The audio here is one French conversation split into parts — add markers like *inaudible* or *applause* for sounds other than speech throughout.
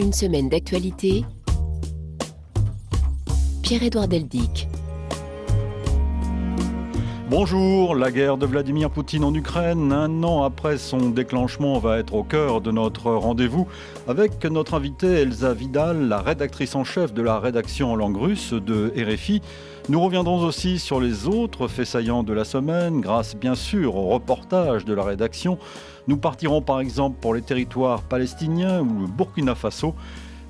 Une semaine d'actualité. Pierre-Édouard Deldic. Bonjour, la guerre de Vladimir Poutine en Ukraine, un an après son déclenchement, va être au cœur de notre rendez-vous avec notre invitée Elsa Vidal, la rédactrice en chef de la rédaction en langue russe de RFI. Nous reviendrons aussi sur les autres faits saillants de la semaine, grâce bien sûr au reportage de la rédaction. Nous partirons par exemple pour les territoires palestiniens ou le Burkina Faso.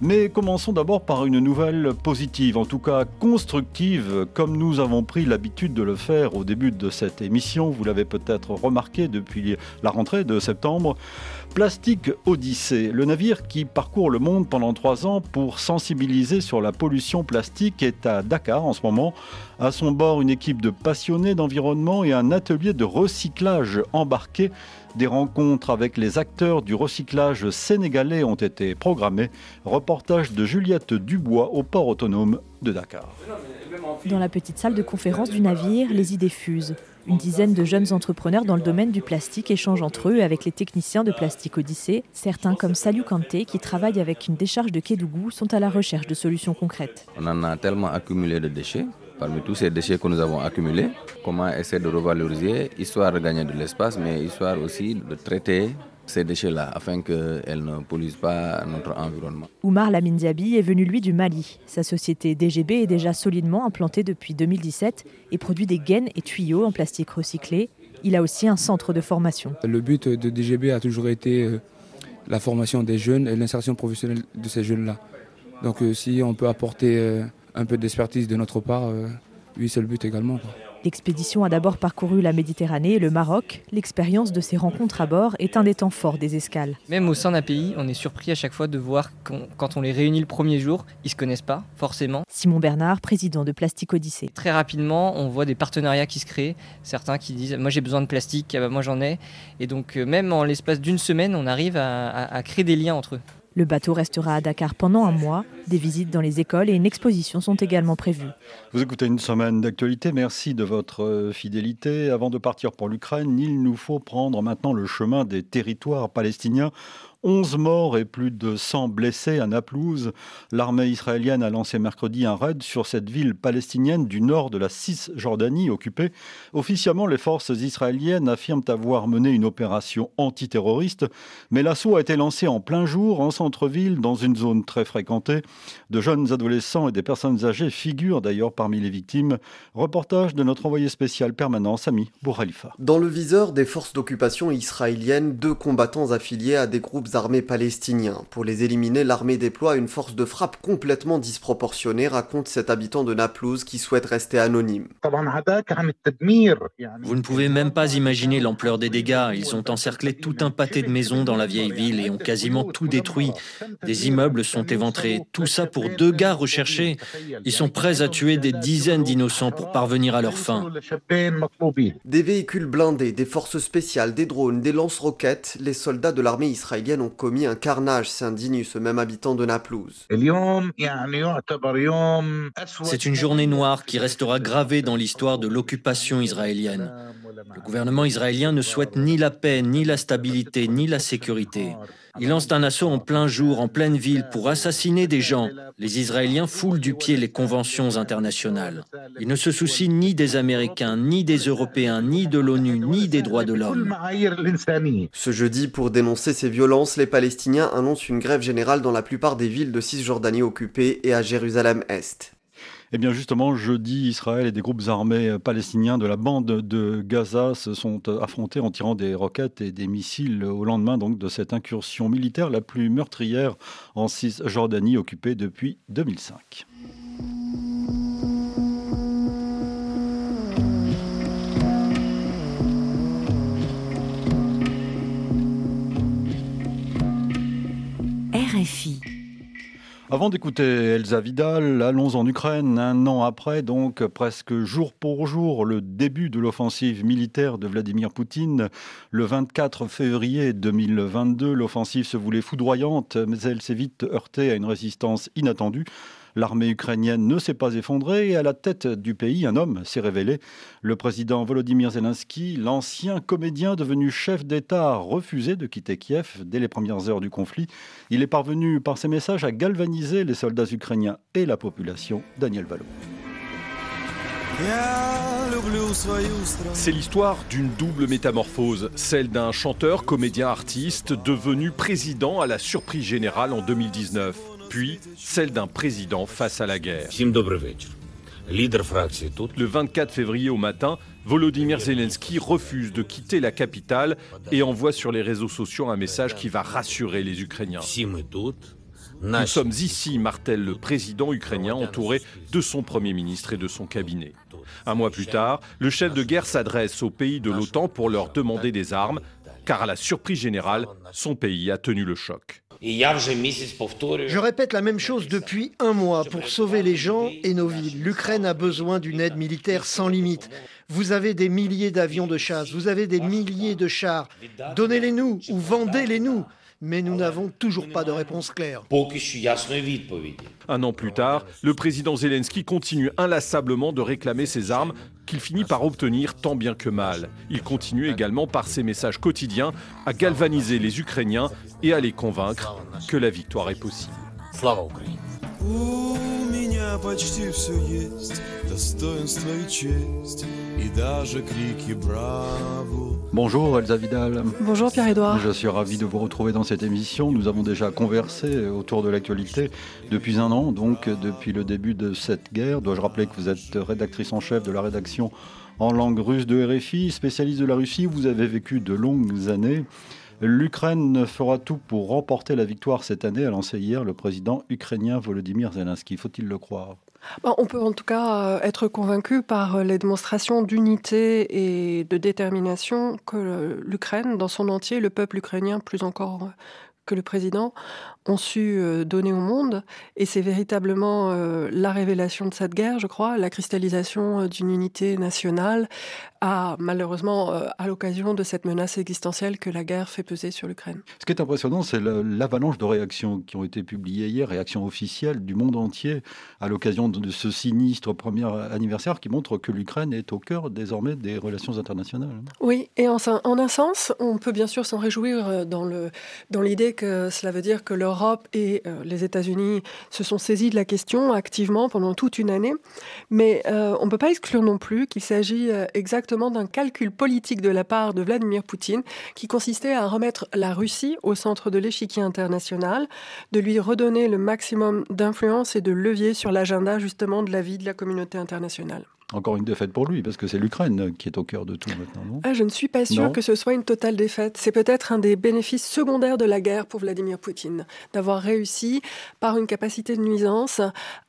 Mais commençons d'abord par une nouvelle positive, en tout cas constructive, comme nous avons pris l'habitude de le faire au début de cette émission. Vous l'avez peut-être remarqué depuis la rentrée de septembre. Plastique Odyssée, le navire qui parcourt le monde pendant trois ans pour sensibiliser sur la pollution plastique, est à Dakar en ce moment. À son bord, une équipe de passionnés d'environnement et un atelier de recyclage embarqué des rencontres avec les acteurs du recyclage sénégalais ont été programmées. Reportage de Juliette Dubois au port autonome de Dakar. Dans la petite salle de conférence du navire, les idées fusent. Une dizaine de jeunes entrepreneurs dans le domaine du plastique échangent entre eux avec les techniciens de Plastique Odyssée. Certains, comme Salut Kanté, qui travaillent avec une décharge de Kédougou, sont à la recherche de solutions concrètes. On en a tellement accumulé de déchets parmi tous ces déchets que nous avons accumulés, comment essayer de revaloriser, histoire de gagner de l'espace, mais histoire aussi de traiter ces déchets-là afin qu'elles ne polluent pas notre environnement. Oumar Lamine Diaby est venu lui du Mali. Sa société DGB est déjà solidement implantée depuis 2017 et produit des gaines et tuyaux en plastique recyclé. Il a aussi un centre de formation. Le but de DGB a toujours été euh, la formation des jeunes et l'insertion professionnelle de ces jeunes-là. Donc euh, si on peut apporter euh, un peu d'expertise de notre part, oui c'est le but également. L'expédition a d'abord parcouru la Méditerranée et le Maroc. L'expérience de ces rencontres à bord est un des temps forts des escales. Même au sein d'un pays, on est surpris à chaque fois de voir qu'on, quand on les réunit le premier jour, ils se connaissent pas forcément. Simon Bernard, président de Plastique Odyssée. Très rapidement, on voit des partenariats qui se créent. Certains qui disent moi j'ai besoin de plastique, ah bah, moi j'en ai. Et donc euh, même en l'espace d'une semaine, on arrive à, à, à créer des liens entre eux. Le bateau restera à Dakar pendant un mois. Des visites dans les écoles et une exposition sont également prévues. Vous écoutez une semaine d'actualité. Merci de votre fidélité. Avant de partir pour l'Ukraine, il nous faut prendre maintenant le chemin des territoires palestiniens 11 morts et plus de 100 blessés à Naplouse. L'armée israélienne a lancé mercredi un raid sur cette ville palestinienne du nord de la Cisjordanie occupée. Officiellement, les forces israéliennes affirment avoir mené une opération antiterroriste, mais l'assaut a été lancé en plein jour, en centre-ville, dans une zone très fréquentée. De jeunes adolescents et des personnes âgées figurent d'ailleurs parmi les victimes. Reportage de notre envoyé spécial permanent, Sami Bouralifa. Dans le viseur des forces d'occupation israéliennes, deux combattants affiliés à des groupes armés palestiniens. Pour les éliminer, l'armée déploie une force de frappe complètement disproportionnée, raconte cet habitant de Naplouse qui souhaite rester anonyme. Vous ne pouvez même pas imaginer l'ampleur des dégâts. Ils ont encerclé tout un pâté de maisons dans la vieille ville et ont quasiment tout détruit. Des immeubles sont éventrés. Tout ça pour deux gars recherchés. Ils sont prêts à tuer des dizaines d'innocents pour parvenir à leur fin. Des véhicules blindés, des forces spéciales, des drones, des lance-roquettes, les soldats de l'armée israélienne ont commis un carnage, s'indigne ce même habitant de Naplouse. C'est une journée noire qui restera gravée dans l'histoire de l'occupation israélienne. Le gouvernement israélien ne souhaite ni la paix, ni la stabilité, ni la sécurité. Il lance un assaut en plein jour, en pleine ville, pour assassiner des gens. Les Israéliens foulent du pied les conventions internationales. Ils ne se soucient ni des Américains, ni des Européens, ni de l'ONU, ni des droits de l'homme. Ce jeudi, pour dénoncer ces violences, les Palestiniens annoncent une grève générale dans la plupart des villes de Cisjordanie occupées et à Jérusalem-Est. Eh bien justement, jeudi, Israël et des groupes armés palestiniens de la bande de Gaza se sont affrontés en tirant des roquettes et des missiles au lendemain donc de cette incursion militaire la plus meurtrière en Cisjordanie occupée depuis 2005. RFI. Avant d'écouter Elsa Vidal, allons en Ukraine. Un an après, donc presque jour pour jour, le début de l'offensive militaire de Vladimir Poutine. Le 24 février 2022, l'offensive se voulait foudroyante, mais elle s'est vite heurtée à une résistance inattendue. L'armée ukrainienne ne s'est pas effondrée et à la tête du pays, un homme s'est révélé. Le président Volodymyr Zelensky, l'ancien comédien devenu chef d'État, a refusé de quitter Kiev dès les premières heures du conflit. Il est parvenu par ses messages à galvaniser les soldats ukrainiens et la population. Daniel Valo. C'est l'histoire d'une double métamorphose, celle d'un chanteur, comédien, artiste devenu président à la surprise générale en 2019, puis celle d'un président face à la guerre. Le 24 février au matin, Volodymyr Zelensky refuse de quitter la capitale et envoie sur les réseaux sociaux un message qui va rassurer les Ukrainiens. Nous sommes ici, martèle le président ukrainien entouré de son Premier ministre et de son cabinet. Un mois plus tard, le chef de guerre s'adresse aux pays de l'OTAN pour leur demander des armes, car à la surprise générale, son pays a tenu le choc. Je répète la même chose depuis un mois pour sauver les gens et nos villes. L'Ukraine a besoin d'une aide militaire sans limite. Vous avez des milliers d'avions de chasse, vous avez des milliers de chars. Donnez-les-nous ou vendez-les-nous mais nous n'avons toujours pas de réponse claire. Un an plus tard, le président Zelensky continue inlassablement de réclamer ses armes qu'il finit par obtenir tant bien que mal. Il continue également par ses messages quotidiens à galvaniser les Ukrainiens et à les convaincre que la victoire est possible. Bonjour Elsa Vidal. Bonjour Pierre-Edouard. Je suis ravi de vous retrouver dans cette émission. Nous avons déjà conversé autour de l'actualité depuis un an, donc depuis le début de cette guerre. Dois-je rappeler que vous êtes rédactrice en chef de la rédaction en langue russe de RFI, spécialiste de la Russie. Vous avez vécu de longues années. L'Ukraine fera tout pour remporter la victoire cette année, a lancé hier le président ukrainien Volodymyr Zelensky. Faut-il le croire? On peut en tout cas euh, être convaincu par euh, les démonstrations d'unité et de détermination que l'Ukraine, dans son entier, le peuple ukrainien plus encore que le président, ont su euh, donner au monde. Et c'est véritablement euh, la révélation de cette guerre, je crois, la cristallisation euh, d'une unité nationale, à, malheureusement à l'occasion de cette menace existentielle que la guerre fait peser sur l'Ukraine. Ce qui est impressionnant, c'est l'avalanche de réactions qui ont été publiées hier, réactions officielles du monde entier à l'occasion de ce sinistre premier anniversaire qui montre que l'Ukraine est au cœur désormais des relations internationales. Oui, et en, en un sens, on peut bien sûr s'en réjouir dans l'idée dans que cela veut dire que l'Europe l'Europe et euh, les États-Unis se sont saisis de la question activement pendant toute une année. Mais euh, on ne peut pas exclure non plus qu'il s'agit euh, exactement d'un calcul politique de la part de Vladimir Poutine qui consistait à remettre la Russie au centre de l'échiquier international, de lui redonner le maximum d'influence et de levier sur l'agenda justement de la vie de la communauté internationale. Encore une défaite pour lui, parce que c'est l'Ukraine qui est au cœur de tout maintenant, non? Ah, Je ne suis pas sûr que ce soit une totale défaite. C'est peut-être un des bénéfices secondaires de la guerre pour Vladimir Poutine, d'avoir réussi, par une capacité de nuisance,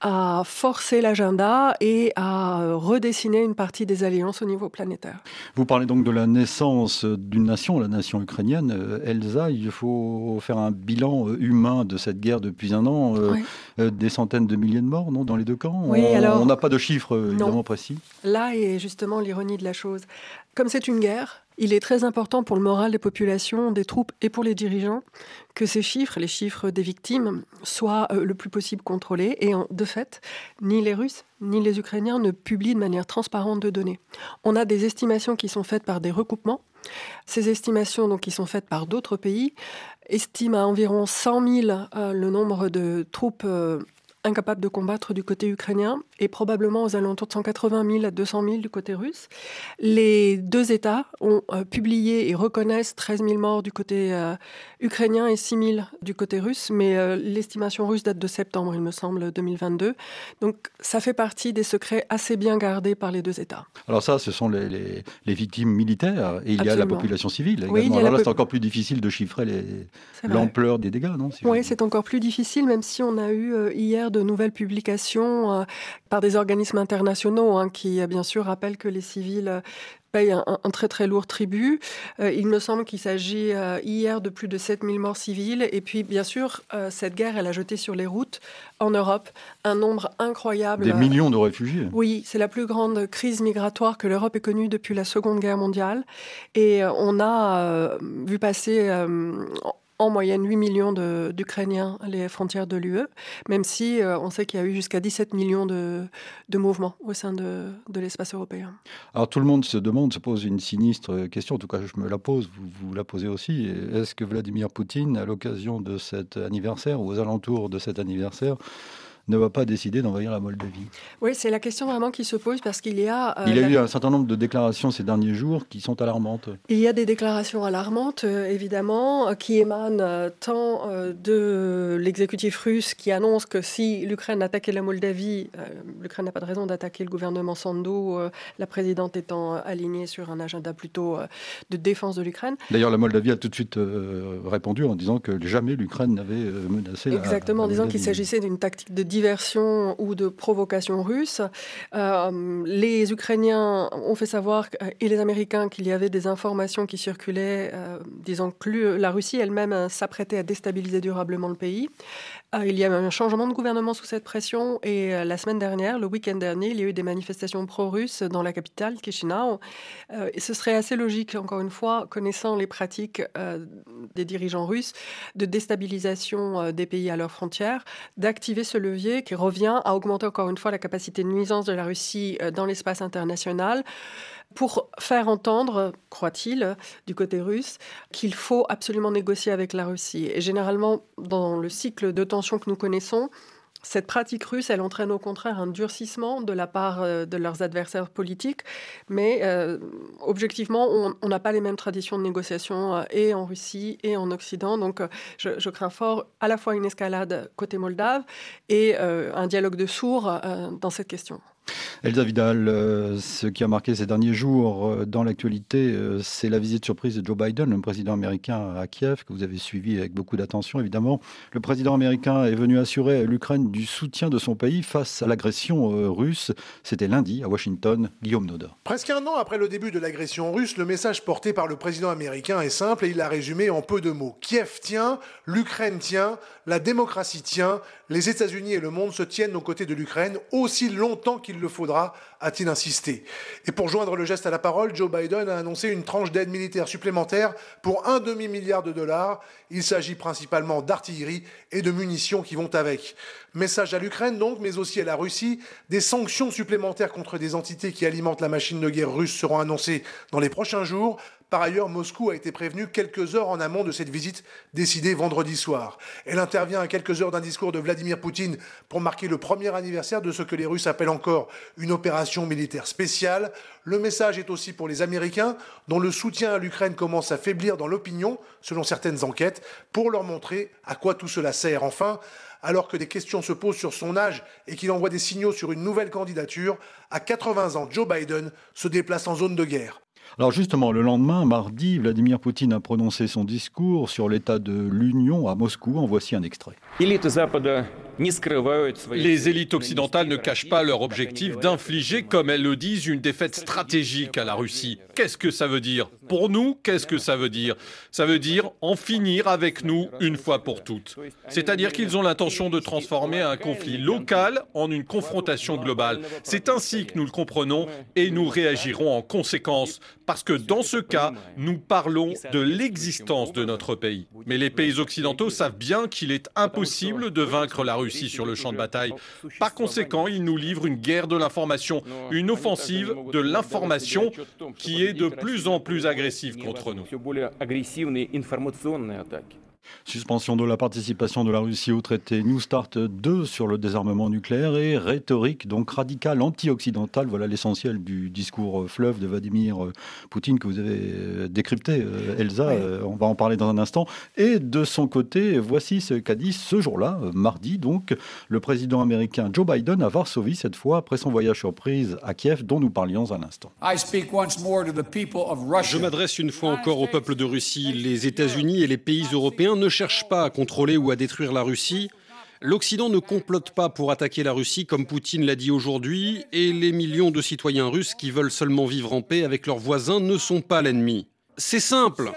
à forcer l'agenda et à redessiner une partie des alliances au niveau planétaire. Vous parlez donc de la naissance d'une nation, la nation ukrainienne. Euh, Elsa, il faut faire un bilan euh, humain de cette guerre depuis un an. Euh, des centaines de milliers de morts, non, dans les deux camps? Oui, On n'a pas de chiffres évidemment précis. Là est justement l'ironie de la chose. Comme c'est une guerre, il est très important pour le moral des populations, des troupes et pour les dirigeants que ces chiffres, les chiffres des victimes, soient euh, le plus possible contrôlés. Et de fait, ni les Russes ni les Ukrainiens ne publient de manière transparente de données. On a des estimations qui sont faites par des recoupements. Ces estimations, donc, qui sont faites par d'autres pays, estiment à environ 100 000 euh, le nombre de troupes euh, incapables de combattre du côté ukrainien et probablement aux alentours de 180 000 à 200 000 du côté russe. Les deux États ont euh, publié et reconnaissent 13 000 morts du côté euh, ukrainien et 6 000 du côté russe, mais euh, l'estimation russe date de septembre, il me semble, 2022. Donc ça fait partie des secrets assez bien gardés par les deux États. Alors ça, ce sont les, les, victimes militaires et il y a la population civile également. Alors là, c'est encore plus difficile de chiffrer l'ampleur des dégâts, non Oui, c'est encore plus difficile, même si on a eu hier de nouvelles publications par des organismes internationaux hein, qui, euh, bien sûr, rappellent que les civils euh, payent un, très très lourd tribut. il me semble qu'il s'agit hier de plus de 7000 morts civiles. Et puis, bien sûr, cette guerre, elle a jeté sur les routes en Europe un nombre incroyable. Des millions de réfugiés. Oui, c'est la plus grande crise migratoire que l'Europe ait connue depuis la Seconde Guerre mondiale. Et on a vu passer en moyenne 8 millions d'Ukrainiens les frontières de l'UE, même si euh, on sait qu'il y a eu jusqu'à 17 millions de, mouvements au sein de, l'espace européen. Alors tout le monde se demande, se pose une sinistre question, en tout cas je me la pose, vous la posez aussi. Est-ce que Vladimir Poutine, à l'occasion de cet anniversaire ou aux alentours de cet anniversaire, ne va pas décider d'envahir la Moldavie Oui, c'est la question vraiment qui se pose parce qu'il y a... Euh, il y a eu un certain nombre de déclarations ces derniers jours qui sont alarmantes. Il y a des déclarations alarmantes, euh, évidemment, euh, qui émanent tant de l'exécutif russe qui annonce que si l'Ukraine attaquait la Moldavie, l'Ukraine n'a pas de raison d'attaquer le gouvernement Sandu, la présidente étant alignée sur un agenda plutôt de défense de l'Ukraine. D'ailleurs, la Moldavie a tout de suite répondu en disant que jamais l'Ukraine n'avait menacé Exactement, en disant qu'il s'agissait d'une tactique de diversion ou de provocation russe. Euh, les Ukrainiens ont fait savoir, et les Américains, qu'il y avait des informations qui circulaient, euh, disant que la Russie elle-même euh, s'apprêtait à déstabiliser durablement le pays. Il y a eu un changement de gouvernement sous cette pression et la semaine dernière, le week-end dernier, il y a eu des manifestations pro-russes dans la capitale, Chisinau. et ce serait assez logique, encore une fois, connaissant les pratiques des dirigeants russes de déstabilisation des pays à leurs frontières, d'activer ce levier qui revient à augmenter encore une fois la capacité de nuisance de la Russie euh, dans l'espace international pour faire entendre, croit-il, du côté russe, qu'il faut absolument négocier avec la Russie. Et généralement, dans le cycle de tensions que nous connaissons, cette pratique russe, elle entraîne au contraire un durcissement de la part euh, de leurs adversaires politiques, mais euh, objectivement, on n'a pas les mêmes traditions de négociation euh, et en Russie et en Occident. Donc, je, crains fort à la fois une escalade côté moldave et un dialogue de sourds dans cette question. Elsa Vidal, euh, ce qui a marqué ces derniers jours euh, dans l'actualité, euh, c'est la visite surprise de Joe Biden, le président américain à Kiev, que vous avez suivi avec beaucoup d'attention évidemment. Le président américain est venu assurer à l'Ukraine du soutien de son pays face à l'agression russe. C'était lundi à Washington, Guillaume Noda. Presque un an après le début de l'agression russe, le message porté par le président américain est simple et il l'a résumé en peu de mots. Kiev tient, l'Ukraine tient, la démocratie tient, les États-Unis et le monde se tiennent aux côtés de l'Ukraine aussi longtemps qu'il le faudra, a-t-il insisté. Et pour joindre le geste à la parole, Joe Biden a annoncé une tranche d'aide militaire supplémentaire pour un demi-milliard de dollars. Il s'agit principalement d'artillerie et de munitions qui vont avec. Message à l'Ukraine donc, mais aussi à la Russie. Des sanctions supplémentaires contre des entités qui alimentent la machine de guerre russe seront annoncées dans les prochains jours. Par ailleurs, Moscou a été prévenu quelques heures en amont de cette visite décidée vendredi soir. Elle intervient à quelques heures d'un discours de Vladimir Poutine pour marquer le premier anniversaire de ce que les Russes appellent encore une opération militaire spéciale. Le message est aussi pour les Américains, dont le soutien à l'Ukraine commence à faiblir dans l'opinion, selon certaines enquêtes, pour leur montrer à quoi tout cela sert. Enfin, alors que des questions se posent sur son âge et qu'il envoie des signaux sur une nouvelle candidature, à 80 ans, Joe Biden se déplace en zone de guerre. Alors justement, le lendemain, mardi, Vladimir Poutine a prononcé son discours sur l'état de l'Union à Moscou. En voici un extrait. Les élites occidentales ne cachent pas leur objectif d'infliger, comme elles le disent, une défaite stratégique à la Russie. Qu'est-ce que ça veut dire Pour nous, qu'est-ce que ça veut dire? Ça veut dire en finir avec nous une fois pour toutes. C'est-à-dire qu'ils ont l'intention de transformer un conflit local en une confrontation globale. C'est ainsi que nous le comprenons et nous réagirons en conséquence, parce que dans ce cas, nous parlons de l'existence de notre pays. Mais les pays occidentaux savent bien qu'il est impossible de vaincre la Russie sur le champ de bataille. Par conséquent, il nous livre une guerre de l'information, une offensive de l'information qui est de plus en plus agressive contre nous. Suspension de la participation de la Russie au traité New Start 2 sur le désarmement nucléaire et rhétorique donc radicale anti-occidentale. Voilà l'essentiel du discours fleuve de Vladimir Poutine que vous avez euh, décrypté, euh, Elsa. Euh, on va en parler dans un instant. Et de son côté, voici ce qu'a dit ce jour-là, mardi, donc, le président américain Joe Biden à Varsovie, cette fois après son voyage surprise à Kiev, dont nous parlions à l'instant. Je m'adresse une fois encore au peuple de Russie. Les États-Unis et les pays européens ne cherche pas à contrôler ou à détruire la Russie. L'Occident ne complote pas pour attaquer la Russie comme Poutine l'a dit aujourd'hui, et les millions de citoyens russes qui veulent seulement vivre en paix avec leurs voisins ne sont pas l'ennemi. C'est simple.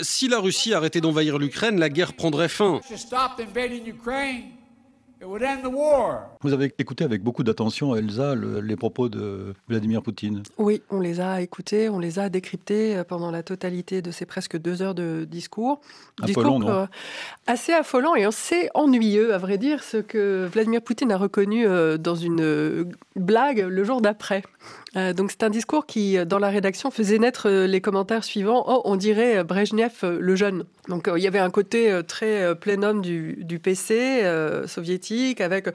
Si la Russie arrêtait d'envahir l'Ukraine, la guerre prendrait fin. Vous avez écouté avec beaucoup d'attention, Elsa, les propos de Vladimir Poutine. Oui, on les a écoutés, on les a décryptés euh, pendant la totalité de ces presque deux heures de discours. Affolant, discours non assez affolant et assez ennuyeux, à vrai dire, ce que Vladimir Poutine a reconnu euh, dans une euh, blague le jour d'après. donc c'est un discours qui, dans la rédaction, faisait naître les commentaires suivants. Oh, on dirait Brejnev le jeune. Donc il y avait un côté très plénum du, du PC soviétique avec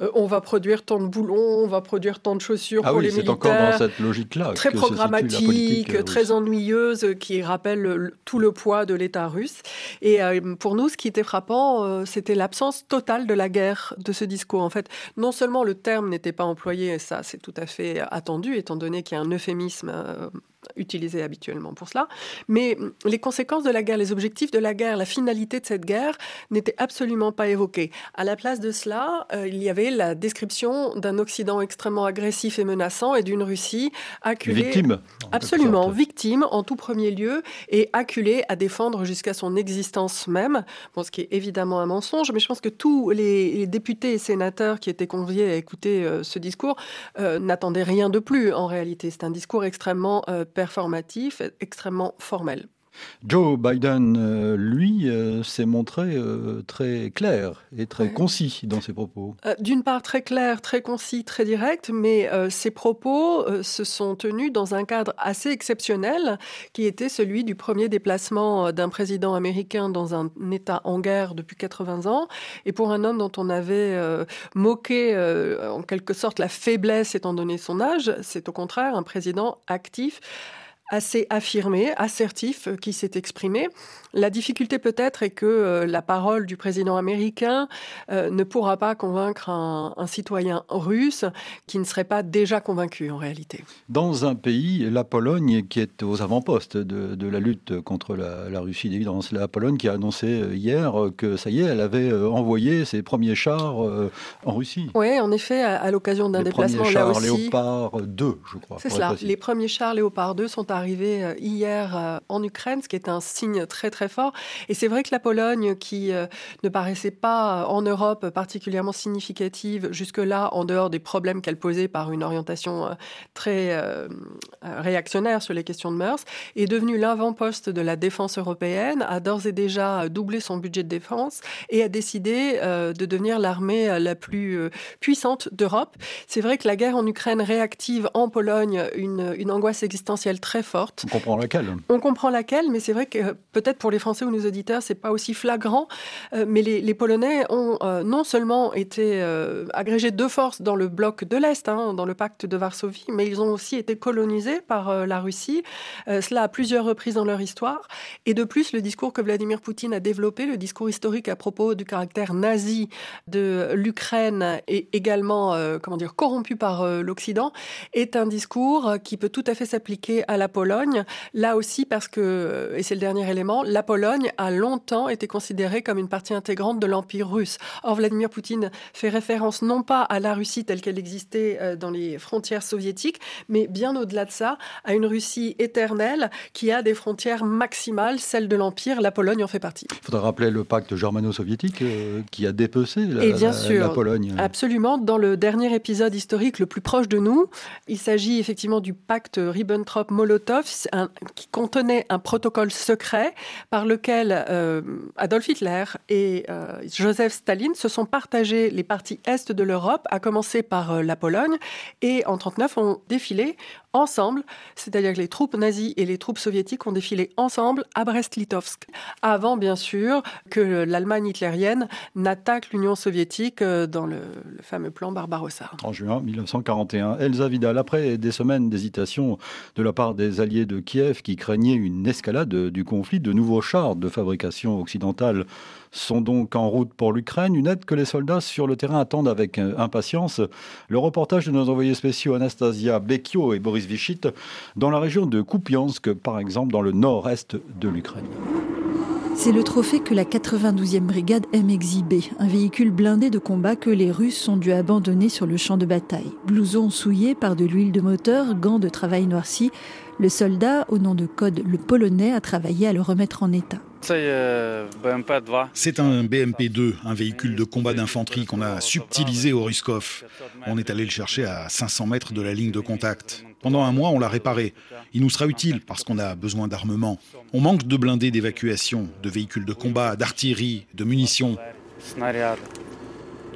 euh, on va produire tant de boulons, on va produire tant de chaussures ah pour les militaires. C'est encore dans cette logique-là. Très programmatique, euh, très ennuyeuse, qui rappelle tout le poids de l'État russe. Et euh, pour nous, ce qui était frappant, c'était l'absence totale de la guerre de ce discours. En fait, non seulement le terme n'était pas employé, et ça c'est tout à fait attendu, étant donné qu'il y a un euphémisme utilisé habituellement pour cela. Mais les conséquences de la guerre, les objectifs de la guerre, la finalité de cette guerre n'étaient absolument pas évoqués. À la place de cela, euh, il y avait la description d'un Occident extrêmement agressif et menaçant et d'une Russie acculée. Victime. Absolument, victime en tout premier lieu et acculée à défendre jusqu'à son existence même. Bon, ce qui est évidemment un mensonge, mais je pense que tous les, députés et sénateurs qui étaient conviés à écouter euh, ce discours euh, n'attendaient rien de plus en réalité. C'est un discours extrêmement performatif, extrêmement formel. Joe Biden, euh, lui, euh, s'est montré euh, très clair et très concis dans ses propos. D'une part, très clair, très concis, très direct, mais ses propos se sont tenus dans un cadre assez exceptionnel, qui était celui du premier déplacement d'un président américain dans un État en guerre depuis 80 ans. Et pour un homme dont on avait moqué en quelque sorte la faiblesse étant donné son âge, c'est au contraire un président actif assez affirmé, assertif, euh, qui s'est exprimé. La difficulté peut-être est que euh, la parole du président américain euh, ne pourra pas convaincre un, citoyen russe qui ne serait pas déjà convaincu en réalité. Dans un pays, la Pologne, qui est aux avant-postes de, la lutte contre la, Russie d'évidence, la Pologne qui a annoncé hier que ça y est, elle avait envoyé ses premiers chars en Russie. Oui, en effet, à, l'occasion d'un déplacement premiers chars là aussi. Léopard 2, je crois. C'est cela. Les premiers chars Léopard 2 sont arrivés hier en Ukraine, ce qui est un signe très très fort. Et c'est vrai que la Pologne, qui euh, ne paraissait pas euh, en Europe particulièrement significative jusque-là, en dehors des problèmes qu'elle posait par une orientation euh, très réactionnaire sur les questions de mœurs, est devenue l'avant-poste de la défense européenne, a d'ores et déjà doublé son budget de défense et a décidé de devenir l'armée la plus puissante d'Europe. C'est vrai que la guerre en Ukraine réactive en Pologne une, une angoisse existentielle très forte. On comprend laquelle. On comprend laquelle, mais c'est vrai que peut-être pour les Français ou nos auditeurs, c'est pas aussi flagrant, euh, mais les, Polonais ont euh, non seulement été euh, agrégés de force dans le bloc de l'Est, hein, dans le pacte de Varsovie, mais ils ont aussi été colonisés par la Russie, cela à plusieurs reprises dans leur histoire. Et de plus, le discours que Vladimir Poutine a développé, le discours historique à propos du caractère nazi de l'Ukraine et également, comment dire, corrompu par l'Occident, est un discours qui peut tout à fait s'appliquer à la Pologne. Là aussi, parce que, et c'est le dernier élément, la Pologne Pologne a longtemps été considérée comme une partie intégrante de l'Empire russe. Or, Vladimir Poutine fait référence non pas à la Russie telle qu'elle existait euh, dans les frontières soviétiques, mais bien au-delà de ça, à une Russie éternelle qui a des frontières maximales, celles de l'Empire. La Pologne en fait partie. Il faudra rappeler le pacte germano-soviétique euh, qui a dépecé la, Et bien sûr, Pologne. Absolument. Dans le dernier épisode historique le plus proche de nous, il s'agit effectivement du pacte Ribbentrop-Molotov qui contenait un protocole secret par lequel euh, Adolf Hitler et euh, Joseph Staline se sont partagés les parties est de l'Europe, à commencer par euh, la Pologne, et en 1939 ont défilé ensemble, c'est-à-dire que les troupes nazies et les troupes soviétiques ont défilé ensemble à Brest-Litovsk, avant bien sûr que l'Allemagne hitlérienne n'attaque l'Union soviétique dans le, le, fameux plan Barbarossa. En juin 1941, Elsa Vidal, après des semaines d'hésitation de la part des alliés de Kiev qui craignaient une escalade du conflit, de nouveaux chars de fabrication occidentale sont donc en route pour l'Ukraine, une aide que les soldats sur le terrain attendent avec euh, impatience. Le reportage de nos envoyés spéciaux Anastasia Bekio et Boris Vichit dans la région de Kupiansk, par exemple, dans le nord-est de l'Ukraine. C'est le trophée que la 92e brigade aime exhiber, un véhicule blindé de combat que les Russes ont dû abandonner sur le champ de bataille. Blouson souillé par de l'huile de moteur, gants de travail noircis, le soldat, au nom de code le polonais, a travaillé à le remettre en état. C'est un BMP-2, un véhicule de combat d'infanterie qu'on a subtilisé au Ruskov. On est allé le chercher à 500 mètres de la ligne de contact. Pendant un mois, on l'a réparé. Il nous sera utile parce qu'on a besoin d'armement. On manque de blindés d'évacuation, de véhicules de combat, d'artillerie, de munitions.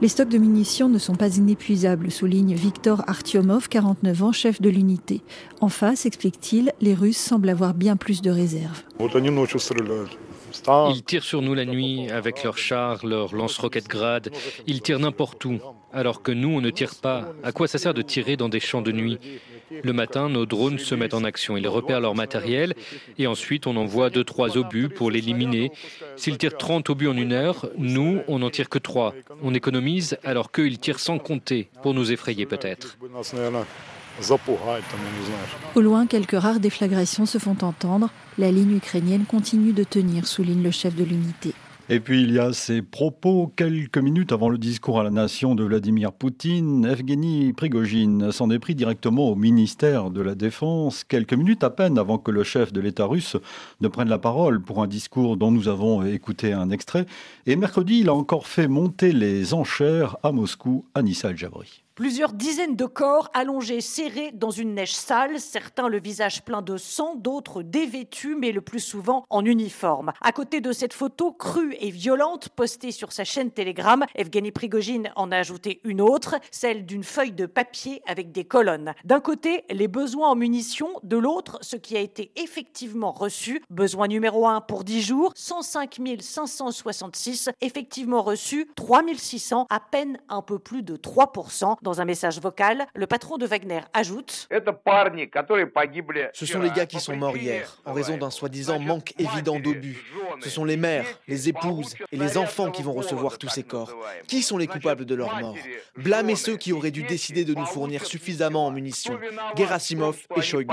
Les stocks de munitions ne sont pas inépuisables, souligne Viktor Artyomov, 49 ans, chef de l'unité. En face, explique-t-il, les Russes semblent avoir bien plus de réserves. Ils tirent sur nous la nuit avec leurs chars, leurs lance-roquettes grades. Ils tirent n'importe où, alors que nous, on ne tire pas. À quoi ça sert de tirer dans des champs de nuit le matin, nos drones se mettent en action. Ils repèrent leur matériel et ensuite on envoie 2-3 obus pour l'éliminer. S'ils tirent 30 obus en une heure, nous, on n'en tire que 3. On économise alors qu'eux, ils tirent sans compter pour nous effrayer peut-être. Au loin, quelques rares déflagrations se font entendre. La ligne ukrainienne continue de tenir, souligne le chef de l'unité. Et puis il y a ces propos quelques minutes avant le discours à la nation de Vladimir Poutine. Evgeny Prigogine s'en est pris directement au ministère de la Défense, quelques minutes à peine avant que le chef de l'État russe ne prenne la parole pour un discours dont nous avons écouté un extrait. Et mercredi, il a encore fait monter les enchères à Moscou, à Nissa El-Jabri. Plusieurs dizaines de corps allongés, serrés dans une neige sale, certains le visage plein de sang, d'autres dévêtus, mais le plus souvent en uniforme. À côté de cette photo crue et violente postée sur sa chaîne Telegram, Evgeny Prigogine en a ajouté une autre, celle d'une feuille de papier avec des colonnes. D'un côté, les besoins en munitions, de l'autre, ce qui a été effectivement reçu. Besoin numéro 1 pour 10 jours, 105 566, effectivement reçu 3600, à peine un peu plus de 3%. Dans un message vocal, le patron de Wagner ajoute Ce sont les gars qui sont morts hier, en raison d'un soi-disant manque évident d'obus. Ce sont les mères, les épouses et les enfants qui vont recevoir tous ces corps. Qui sont les coupables de leur mort? Blâmez ceux qui auraient dû décider de nous fournir suffisamment en munitions. Gerasimov et Shoigu.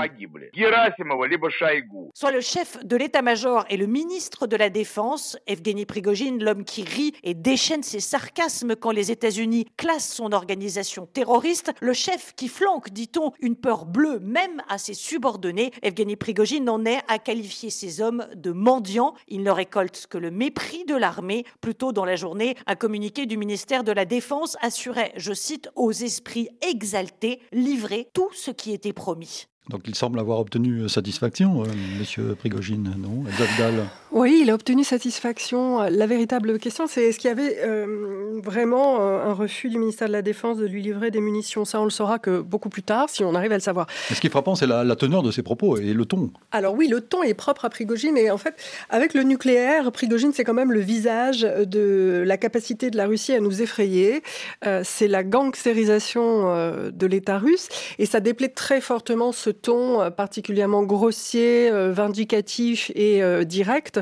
Soit le chef de l'état-major et le ministre de la Défense, Evgeny Prigogine, l'homme qui rit et déchaîne ses sarcasmes quand les États-Unis classent son organisation terroriste, le chef qui flanque, dit-on, une peur bleue même à ses subordonnés. Evgeny Prigogine en est à qualifier ces hommes de mendiants. Il ne récolte que le mépris de l'armée. Plus tôt dans la journée, un communiqué du ministère de la Défense assurait, je cite, aux esprits exaltés, livrer tout ce qui était promis. Donc il semble avoir obtenu satisfaction, euh, Monsieur Prigogine, non Vidal Oui, il a obtenu satisfaction. La véritable question, c'est est-ce qu'il y avait euh, vraiment euh, un refus du ministère de la Défense de lui livrer des munitions? Ça, on le saura que beaucoup plus tard, si on arrive à le savoir. Mais ce qui est frappant, c'est la, teneur de ses propos et le ton. Alors oui, le ton est propre à Prigogine, et en fait, avec le nucléaire, Prigogine, c'est quand même le visage de la capacité de la Russie à nous effrayer. c'est la gangstérisation de l'État russe, et ça déplaît très fortement ce ton euh, particulièrement grossier, euh, vindicatif et euh, direct,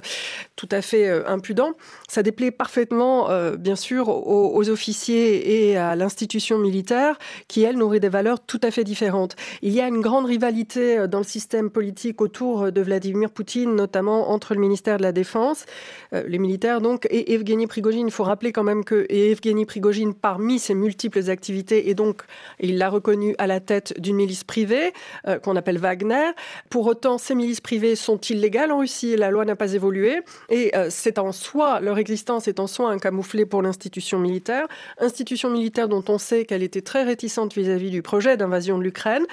tout à fait impudent. Ça déplaît parfaitement, bien sûr, aux, officiers et à l'institution militaire qui, elle, nourrit des valeurs tout à fait différentes. Il y a une grande rivalité dans le système politique autour de Vladimir Poutine, notamment entre le ministère de la Défense, les militaires donc, et Evgeny Prigogine. Il faut rappeler quand même que Evgeny Prigogine, parmi ses multiples activités, et donc il l'a reconnu à la tête d'une milice privée, qu'on appelle Wagner. Pour autant, ces milices privées sont illégales en Russie? La loi n'a pas évolué. Et euh, c'est en soi, leur existence est en soi un camouflet pour l'institution militaire. Institution militaire dont on sait qu'elle était très réticente vis-à-vis du projet d'invasion de l'Ukraine.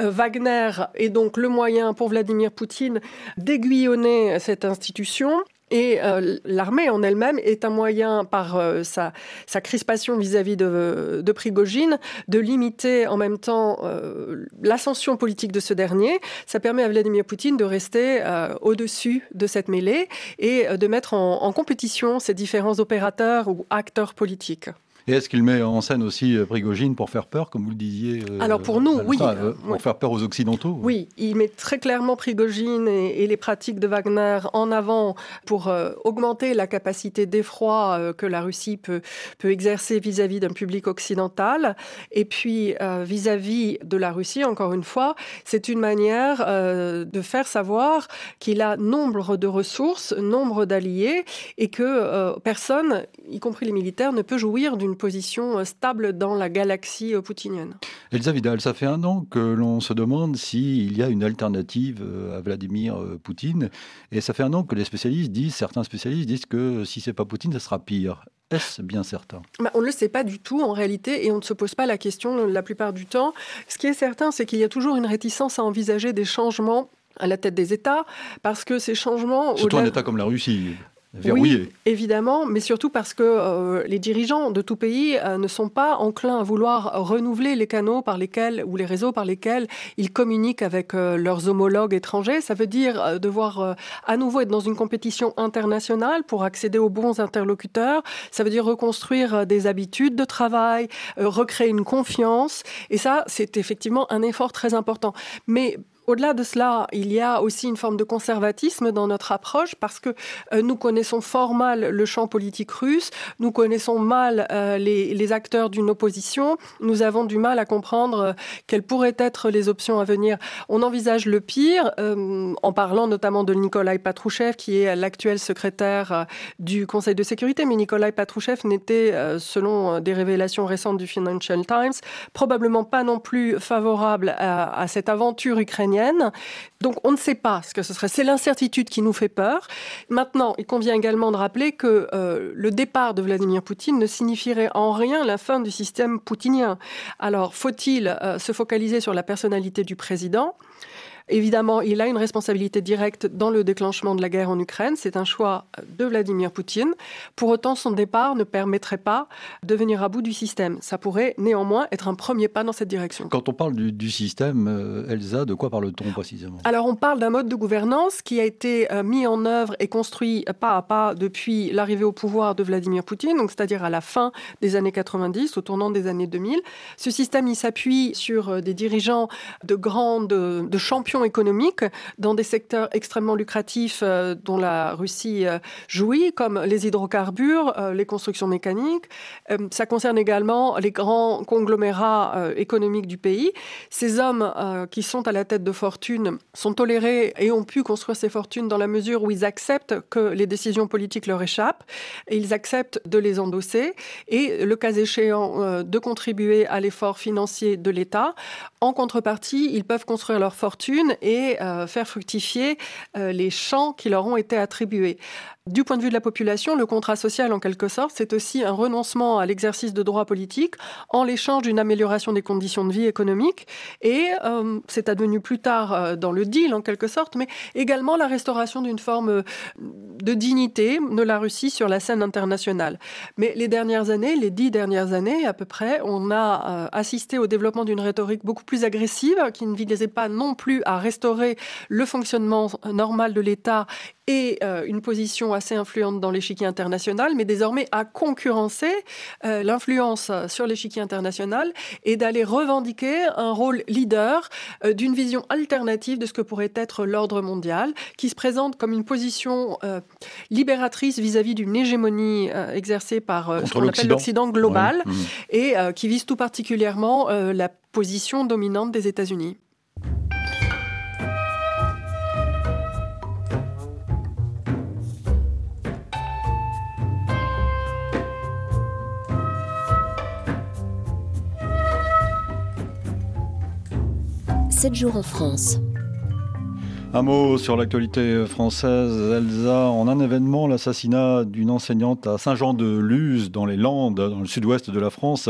Euh, Wagner est donc le moyen pour Vladimir Poutine d'aiguillonner cette institution. Et euh, l'armée en elle-même est un moyen, par euh, sa, crispation vis-à-vis de, Prigogine, de limiter en même temps euh, l'ascension politique de ce dernier. Ça permet à Vladimir Poutine de rester au-dessus de cette mêlée et de mettre en compétition ces différents opérateurs ou acteurs politiques. Et est-ce qu'il met en scène aussi euh, Prigogine pour faire peur, comme vous le disiez euh, Alors pour nous, oui. Euh, pour faire peur aux Occidentaux Oui, il met très clairement Prigogine et, les pratiques de Wagner en avant pour augmenter la capacité d'effroi que la Russie peut, peut exercer vis-à-vis d'un public occidental. Et puis vis-à-vis de la Russie, encore une fois, c'est une manière de faire savoir qu'il a nombre de ressources, nombre d'alliés et que personne, y compris les militaires, ne peut jouir d'une une position stable dans la galaxie poutinienne. Elsa Vidal, ça fait un an que l'on se demande s'il y a une alternative à Vladimir Poutine. Et ça fait un an que les spécialistes disent, certains spécialistes disent que si c'est pas Poutine, ça sera pire. Est-ce bien certain? Bah, On ne le sait pas du tout en réalité et on ne se pose pas la question la plupart du temps. Ce qui est certain, c'est qu'il y a toujours une réticence à envisager des changements à la tête des États, parce que ces changements... Surtout un État comme la Russie. Oui, évidemment, mais surtout parce que euh, les dirigeants de tout pays euh, ne sont pas enclins à vouloir renouveler les canaux par lesquels ou les réseaux par lesquels ils communiquent avec euh, leurs homologues étrangers. Ça veut dire devoir à nouveau être dans une compétition internationale pour accéder aux bons interlocuteurs. Ça veut dire reconstruire des habitudes de travail, recréer une confiance. Et ça, c'est effectivement un effort très important. Mais au-delà de cela, il y a aussi une forme de conservatisme dans notre approche parce que euh, nous connaissons fort mal le champ politique russe, nous connaissons mal euh, les, acteurs d'une opposition, nous avons du mal à comprendre euh, quelles pourraient être les options à venir. On envisage le pire en parlant notamment de Nikolai Patrouchev qui est l'actuel secrétaire du Conseil de sécurité, mais Nikolai Patrouchev n'était, selon des révélations récentes du Financial Times, probablement pas non plus favorable à, à cette aventure ukrainienne donc on ne sait pas ce que ce serait. C'est l'incertitude qui nous fait peur. Maintenant, il convient également de rappeler que euh, le départ de Vladimir Poutine ne signifierait en rien la fin du système poutinien. Alors faut-il euh, se focaliser sur la personnalité du président? Évidemment, il a une responsabilité directe dans le déclenchement de la guerre en Ukraine. C'est un choix de Vladimir Poutine. Pour autant, son départ ne permettrait pas de venir à bout du système. Ça pourrait néanmoins être un premier pas dans cette direction. Quand on parle du, système, euh, Elsa, de quoi parle-t-on précisément? Alors, on parle d'un mode de gouvernance qui a été euh, mis en œuvre et construit pas à pas depuis l'arrivée au pouvoir de Vladimir Poutine, donc c'est-à-dire à la fin des années 90, au tournant des années 2000. Ce système, il s'appuie sur euh, des dirigeants de grandes, de champions économiques dans des secteurs extrêmement lucratifs euh, dont la Russie euh, jouit, comme les hydrocarbures, euh, les constructions mécaniques. ça concerne également les grands conglomérats économiques du pays. Ces hommes qui sont à la tête de fortunes sont tolérés et ont pu construire ces fortunes dans la mesure où ils acceptent que les décisions politiques leur échappent et ils acceptent de les endosser et, le cas échéant, de contribuer à l'effort financier de l'État. En contrepartie, ils peuvent construire leur fortune et euh, faire fructifier euh, les champs qui leur ont été attribués. Du point de vue de la population, le contrat social, en quelque sorte, c'est aussi un renoncement à l'exercice de droits politiques en l'échange d'une amélioration des conditions de vie économiques. Et euh, c'est advenu plus tard euh, dans le deal, en quelque sorte, mais également la restauration d'une forme euh, de dignité de la Russie sur la scène internationale. Mais les dernières années, les dix dernières années à peu près, on a assisté au développement d'une rhétorique beaucoup plus agressive qui ne visait pas non plus à restaurer le fonctionnement normal de l'État et une position assez influente dans l'échiquier international, mais désormais à concurrencer euh, l'influence sur l'échiquier international et d'aller revendiquer un rôle leader euh, d'une vision alternative de ce que pourrait être l'ordre mondial, qui se présente comme une position euh, libératrice vis-à-vis d'une hégémonie exercée par ce qu'on appelle l'Occident global mmh. et qui vise tout particulièrement la position dominante des États-Unis. Jours en France. Un mot sur l'actualité française, Elsa. En un événement, l'assassinat d'une enseignante à Saint-Jean-de-Luz, dans les Landes, dans le sud-ouest de la France.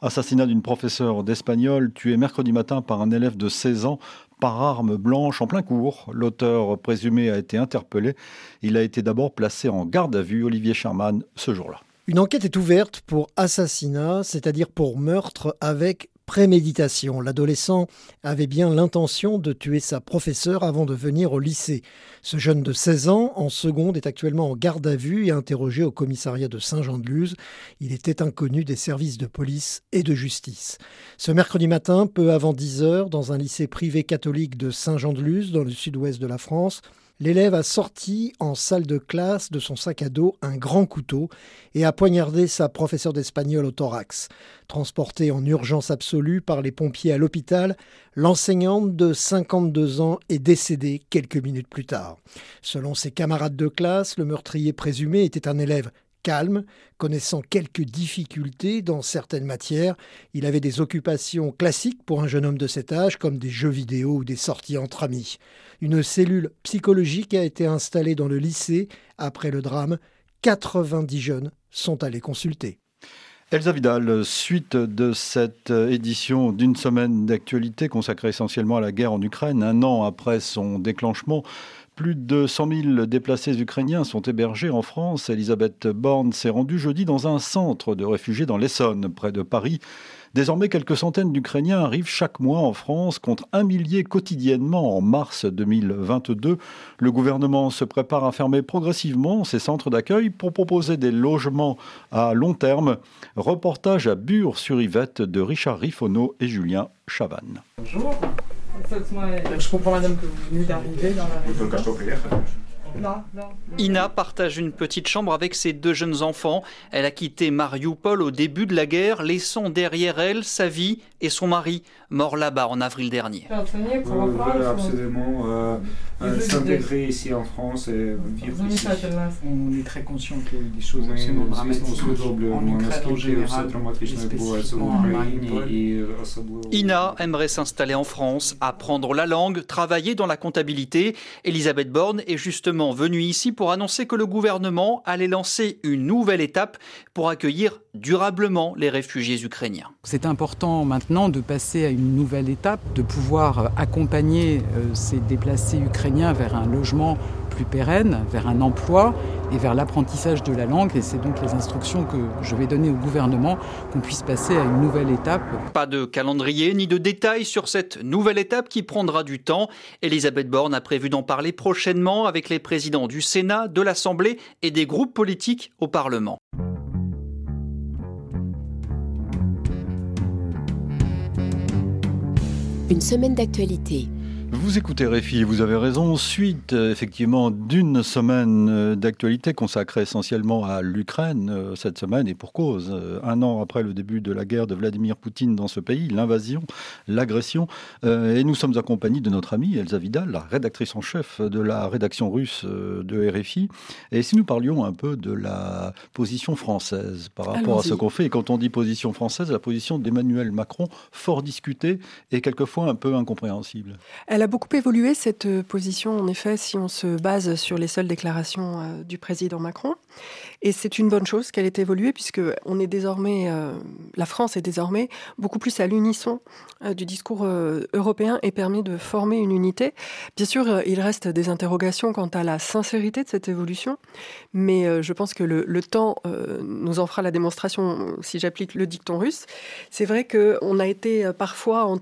Assassinat d'une professeure d'espagnol, tuée mercredi matin par un élève de 16 ans par arme blanche en plein cours. L'auteur présumé a été interpellé. Il a été d'abord placé en garde à vue, Olivier Sherman, ce jour-là. Une enquête est ouverte pour assassinat, c'est-à-dire pour meurtre avec préméditation. L'adolescent avait bien l'intention de tuer sa professeure avant de venir au lycée. Ce jeune de 16 ans, en seconde, est actuellement en garde à vue et interrogé au commissariat de Saint-Jean-de-Luz. Il était inconnu des services de police et de justice. Ce mercredi matin, peu avant 10 heures, dans un lycée privé catholique de Saint-Jean-de-Luz, dans le sud-ouest de la France, l'élève a sorti en salle de classe de son sac à dos un grand couteau et a poignardé sa professeure d'espagnol au thorax. Transportée en urgence absolue par les pompiers à l'hôpital, l'enseignante de 52 ans est décédée quelques minutes plus tard. Selon ses camarades de classe, le meurtrier présumé était un élève calme, connaissant quelques difficultés dans certaines matières. Il avait des occupations classiques pour un jeune homme de cet âge, comme des jeux vidéo ou des sorties entre amis. Une cellule psychologique a été installée dans le lycée après le drame. 90 jeunes sont allés consulter. Elsa Vidal, suite de cette édition d'une semaine d'actualité consacrée essentiellement à la guerre en Ukraine, un an après son déclenchement, plus de 100 000 déplacés ukrainiens sont hébergés en France. Elisabeth Borne s'est rendue jeudi dans un centre de réfugiés dans l'Essonne, près de Paris. Désormais, quelques centaines d'Ukrainiens arrivent chaque mois en France, contre un millier quotidiennement en mars 2022. Le gouvernement se prépare à fermer progressivement ces centres d'accueil pour proposer des logements à long terme. Reportage à Bure-sur-Yvette de Richard Riffonneau et Julien Chavannes. Bonjour. Je comprends, madame, que vous venez d'arriver dans la résidence. Ina partage une petite chambre avec ses deux jeunes enfants. Elle a quitté Mariupol au début de la guerre, laissant derrière elle sa vie et son mari, mort là-bas en avril dernier. Euh, absolument euh, s'intégrer ici en France et vivre ici. On est très conscient que des choses absolument dramatiques en Ukraine en général, Ina aimerait s'installer en France, apprendre la langue, travailler dans la comptabilité. Elisabeth Borne est justement venue ici pour annoncer que le gouvernement allait lancer une nouvelle étape pour accueillir durablement les réfugiés ukrainiens. C'est important maintenant de passer à une nouvelle étape, de pouvoir accompagner euh, ces déplacés ukrainiens vers un logement plus pérenne, vers un emploi et vers l'apprentissage de la langue. Et c'est donc les instructions que je vais donner au gouvernement qu'on puisse passer à une nouvelle étape. Pas de calendrier ni de détails sur cette nouvelle étape qui prendra du temps. Elisabeth Borne a prévu d'en parler prochainement avec les présidents du Sénat, de l'Assemblée et des groupes politiques au Parlement. Une semaine d'actualité. Vous écoutez Réfi, vous avez raison. Suite euh, effectivement d'une semaine euh, d'actualité consacrée essentiellement à l'Ukraine euh, cette semaine et pour cause. Un an après le début de la guerre de Vladimir Poutine dans ce pays, l'invasion, l'agression. Et nous sommes accompagnés de notre amie Elsa Vidal, la rédactrice en chef de la rédaction russe de RFI. Et si nous parlions un peu de la position française par rapport à ce qu'on fait, et quand on dit position française, la position d'Emmanuel Macron, fort discutée et quelquefois un peu incompréhensible. Elle a beaucoup évolué cette euh, position, en effet, si on se base sur les seules déclarations euh, du président Macron. Et c'est une bonne chose qu'elle ait évolué, puisque on est désormais, euh, la France est désormais beaucoup plus à l'unisson du discours européen et permet de former une unité. Bien sûr, il reste des interrogations quant à la sincérité de cette évolution, mais je pense que le, le temps nous en fera la démonstration si j'applique le dicton russe. C'est vrai qu'on a été parfois,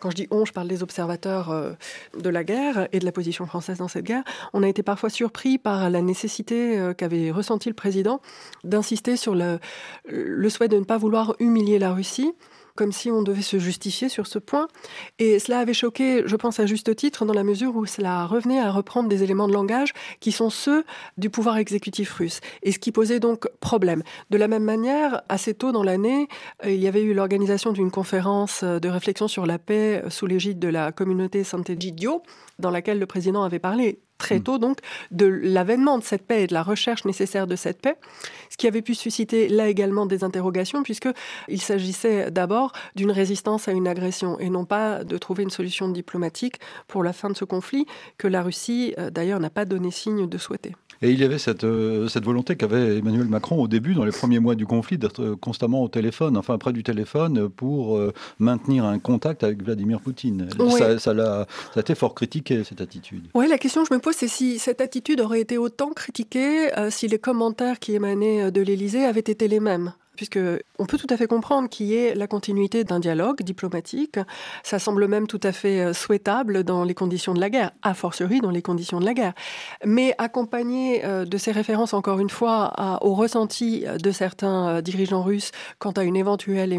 quand je dis on, je parle des observateurs de la guerre et de la position française dans cette guerre, on a été parfois surpris par la nécessité euh, qu'avait ressenti le président d'insister sur le, le souhait de ne pas vouloir humilier la Russie comme si on devait se justifier sur ce point. Et cela avait choqué, je pense à juste titre, dans la mesure où cela revenait à reprendre des éléments de langage qui sont ceux du pouvoir exécutif russe, et ce qui posait donc problème. De la même manière, assez tôt dans l'année, euh, il y avait eu l'organisation d'une conférence de réflexion sur la paix sous l'égide de la communauté Sant'Egidio, dans laquelle le président avait parlé très mm. tôt donc de l'avènement de cette paix et de la recherche nécessaire de cette paix, ce qui avait pu susciter là également des interrogations puisque il s'agissait d'abord d'une résistance à une agression et non pas de trouver une solution diplomatique pour la fin de ce conflit que la Russie euh, d'ailleurs n'a pas donné signe de souhaiter. Et il y avait cette, euh, cette volonté qu'avait Emmanuel Macron au début, dans les premiers mois du conflit, d'être constamment au téléphone, enfin près du téléphone, pour euh, maintenir un contact avec Vladimir Poutine. Ça, ça, a, ça, a, été fort critiqué, cette attitude. Oui, la question que je me pose, c'est si cette attitude aurait été autant critiquée euh, si les commentaires qui émanaient de l'Élysée avaient été les mêmes puisque on peut tout à fait comprendre qu'il y ait la continuité d'un dialogue diplomatique. Ça semble même tout à fait euh, souhaitable dans les conditions de la guerre, a fortiori dans les conditions de la guerre. Mais accompagné euh, de ces références, encore une fois, au ressenti de certains euh, dirigeants russes quant à une éventuelle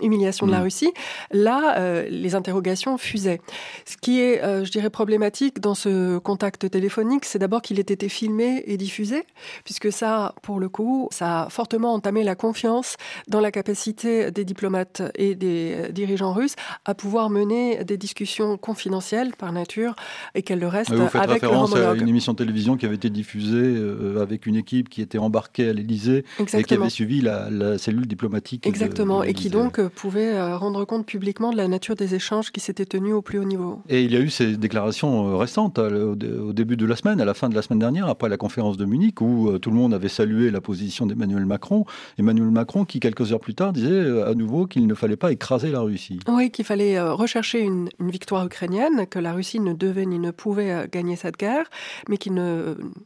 humiliation de la mmh. Russie, là, les interrogations fusaient. Ce qui est, je dirais, problématique dans ce contact téléphonique, c'est d'abord qu'il ait été filmé et diffusé, puisque ça, pour le coup, ça a fortement entamé la confiance confiance dans la capacité des diplomates et des dirigeants russes à pouvoir mener des discussions confidentielles par nature et qu'elles le restent Vous faites avec référence leur à une émission de télévision qui avait été diffusée euh, avec une équipe qui était embarquée à l'Élysée et qui avait suivi la, la cellule diplomatique. de- Exactement, de et qui donc euh, pouvait euh, rendre compte publiquement de la nature des échanges qui s'étaient tenus au plus haut niveau. Et il y a eu ces déclarations euh, récentes euh, au, dé- au début de la semaine, à la fin de la semaine dernière, après la conférence de Munich, où euh, tout le monde avait salué la position d'Emmanuel Macron. Emmanuel Macron qui, quelques heures plus tard, disait euh, à nouveau qu'il ne fallait pas écraser la Russie. Oui, qu'il fallait euh, rechercher une, victoire ukrainienne, que la Russie ne devait ni ne pouvait euh, gagner cette guerre, mais que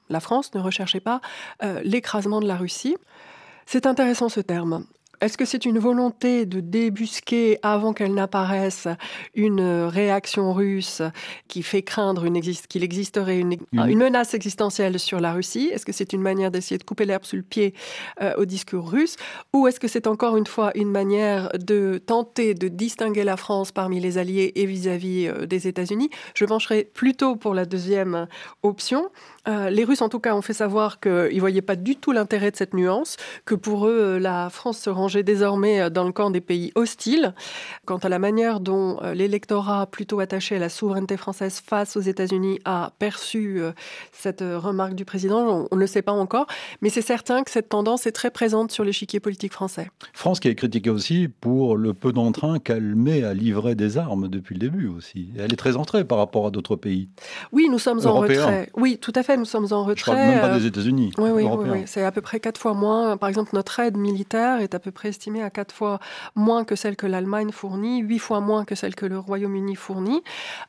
la France ne recherchait pas l'écrasement de la Russie. C'est intéressant ce terme. Est-ce que c'est une volonté de débusquer avant qu'elle n'apparaisse une réaction russe qui fait craindre une qu'il existerait une, Une- menace existentielle sur la Russie? Est-ce que c'est une manière d'essayer de couper l'herbe sous le pied euh, au discours russe? Ou est-ce que c'est encore une fois une manière de tenter de distinguer la France parmi les alliés et vis-à-vis euh, des États-Unis? Je pencherai plutôt pour la deuxième option. Euh, les Russes, en tout cas, ont fait savoir qu'ils ne voyaient pas du tout l'intérêt de cette nuance, que pour eux, euh, la France se rangeait désormais euh, dans le camp des pays hostiles. Quant à la manière dont l'électorat plutôt attaché à la souveraineté française face aux États-Unis a perçu cette remarque du président, on, on ne le sait pas encore, mais c'est certain que cette tendance est très présente sur l'échiquier politique français. France qui est critiquée aussi pour le peu d'entrain qu'elle met à livrer des armes depuis le début aussi. Elle est très entrée par rapport à d'autres pays. Oui, nous sommes en retrait. Oui, tout à fait, nous sommes en retrait. Je parle même pas euh, des États-Unis, Oui, oui, oui, oui. c'est à peu près quatre fois moins. Par exemple, notre aide militaire est à peu près estimée à quatre fois moins que celle que l'Allemagne fournit, huit fois moins que celle que le Royaume-Uni fournit.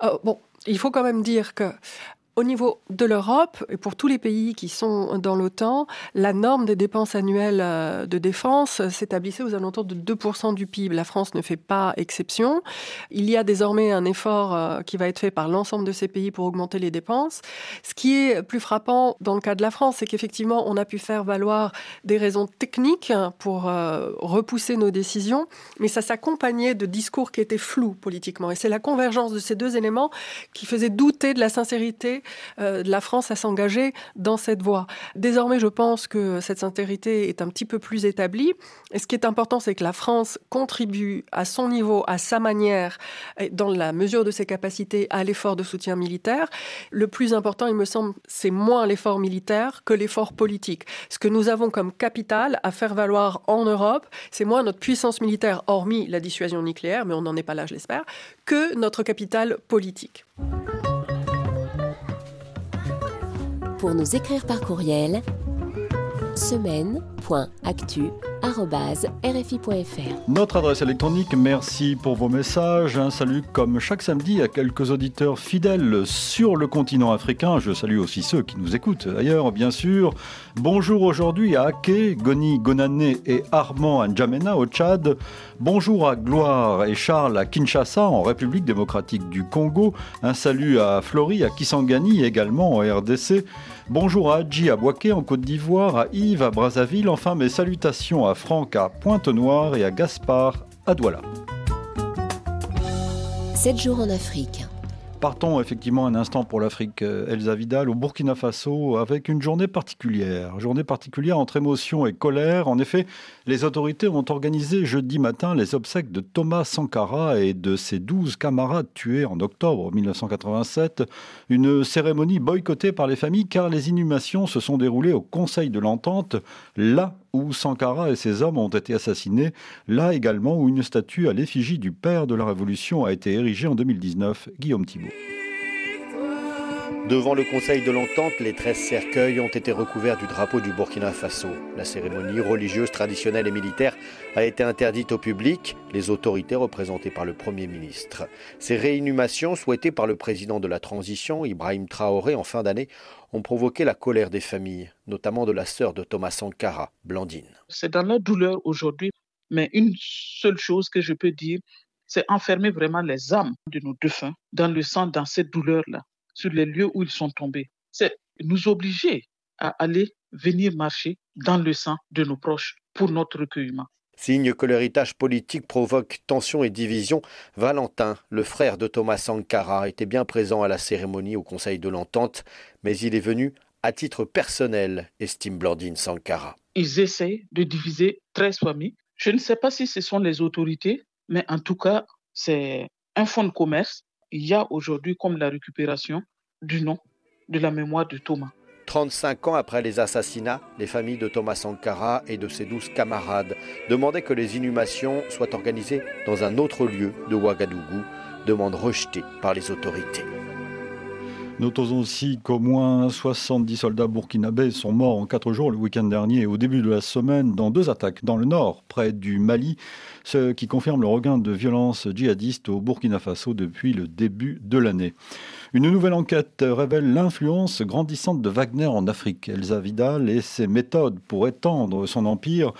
Euh, bon, il faut quand même dire que au niveau de l'Europe, et pour tous les pays qui sont dans l'OTAN, la norme des dépenses annuelles euh, de défense s'établissait aux alentours de 2% du PIB. La France ne fait pas exception. Il y a désormais un effort euh, qui va être fait par l'ensemble de ces pays pour augmenter les dépenses. Ce qui est plus frappant dans le cas de la France, c'est qu'effectivement, on a pu faire valoir des raisons techniques pour euh, repousser nos décisions, mais ça s'accompagnait de discours qui étaient flous politiquement. Et c'est la convergence de ces deux éléments qui faisait douter de la sincérité euh, la France à s'engager dans cette voie. Désormais, je pense que cette sincérité est un petit peu plus établie. Et ce qui est important, c'est que la France contribue à son niveau, à sa manière, dans la mesure de ses capacités, à l'effort de soutien militaire. Le plus important, il me semble, c'est moins l'effort militaire que l'effort politique. Ce que nous avons comme capital à faire valoir en Europe, c'est moins notre puissance militaire, hormis la dissuasion nucléaire, mais on n'en est pas là, je l'espère, que notre capital politique. Pour nous écrire par courriel, semaine.actu.rfi.fr. Notre adresse électronique, merci pour vos messages. Un salut comme chaque samedi à quelques auditeurs fidèles sur le continent africain. Je salue aussi ceux qui nous écoutent ailleurs, bien sûr. Bonjour aujourd'hui à Ake, Goni Gonané et Armand à N'Djamena au Tchad. Bonjour à Gloire et Charles à Kinshasa en République démocratique du Congo. Un salut à Florie à Kisangani également en RDC. Bonjour à Adji à Boaké en Côte d'Ivoire, à Yves à Brazzaville. Enfin mes salutations à Franck à Pointe-Noire et à Gaspard à Douala. 7 jours en Afrique. Partons effectivement un instant pour l'Afrique, euh, Elsa Vidal, au Burkina Faso, avec une journée particulière. Journée particulière entre émotion et colère. En effet, les autorités ont organisé jeudi matin les obsèques de Thomas Sankara et de ses 12 camarades tués en octobre 1987. Une cérémonie boycottée par les familles car les inhumations se sont déroulées au Conseil de l'Entente, là où Sankara et ses hommes ont été assassinés, là également où une statue à l'effigie du père de la Révolution a été érigée en 2019, Guillaume Thibault. Devant le Conseil de l'Entente, les 13 cercueils ont été recouverts du drapeau du Burkina Faso. La cérémonie religieuse, traditionnelle et militaire a été interdite au public, les autorités représentées par le Premier ministre. Ces réinhumations, souhaitées par le président de la transition, Ibrahim Traoré, en fin d'année, ont provoqué la colère des familles, notamment de la sœur de Thomas Sankara, Blandine. C'est dans la douleur aujourd'hui, mais une seule chose que je peux dire, c'est enfermer vraiment les âmes de nos défunts dans le sang, dans cette douleur-là sur les lieux où ils sont tombés. C'est nous obliger à aller venir marcher dans le sang de nos proches pour notre recueillement. Signe que l'héritage politique provoque tension et division, Valentin, le frère de Thomas Sankara, était bien présent à la cérémonie au Conseil de l'Entente, mais il est venu à titre personnel, estime Blandine Sankara. ils essayent de diviser très famille. Je ne sais pas si ce sont les autorités, mais en tout cas, c'est un fonds de commerce. Il y a aujourd'hui comme la récupération du nom, de la mémoire de Thomas. 35 ans après les assassinats, les familles de Thomas Sankara et de ses douze camarades demandaient que les inhumations soient organisées dans un autre lieu de Ouagadougou, demande rejetée par les autorités. Notons aussi qu'au moins 70 soldats burkinabés sont morts en 4 jours le week-end dernier et au début de la semaine dans deux attaques dans le nord, près du Mali, ce qui confirme le regain de violence djihadiste au Burkina Faso depuis le début de l'année. Une nouvelle enquête révèle l'influence grandissante de Wagner en Afrique. Elsa Vidal et ses méthodes pour étendre son empire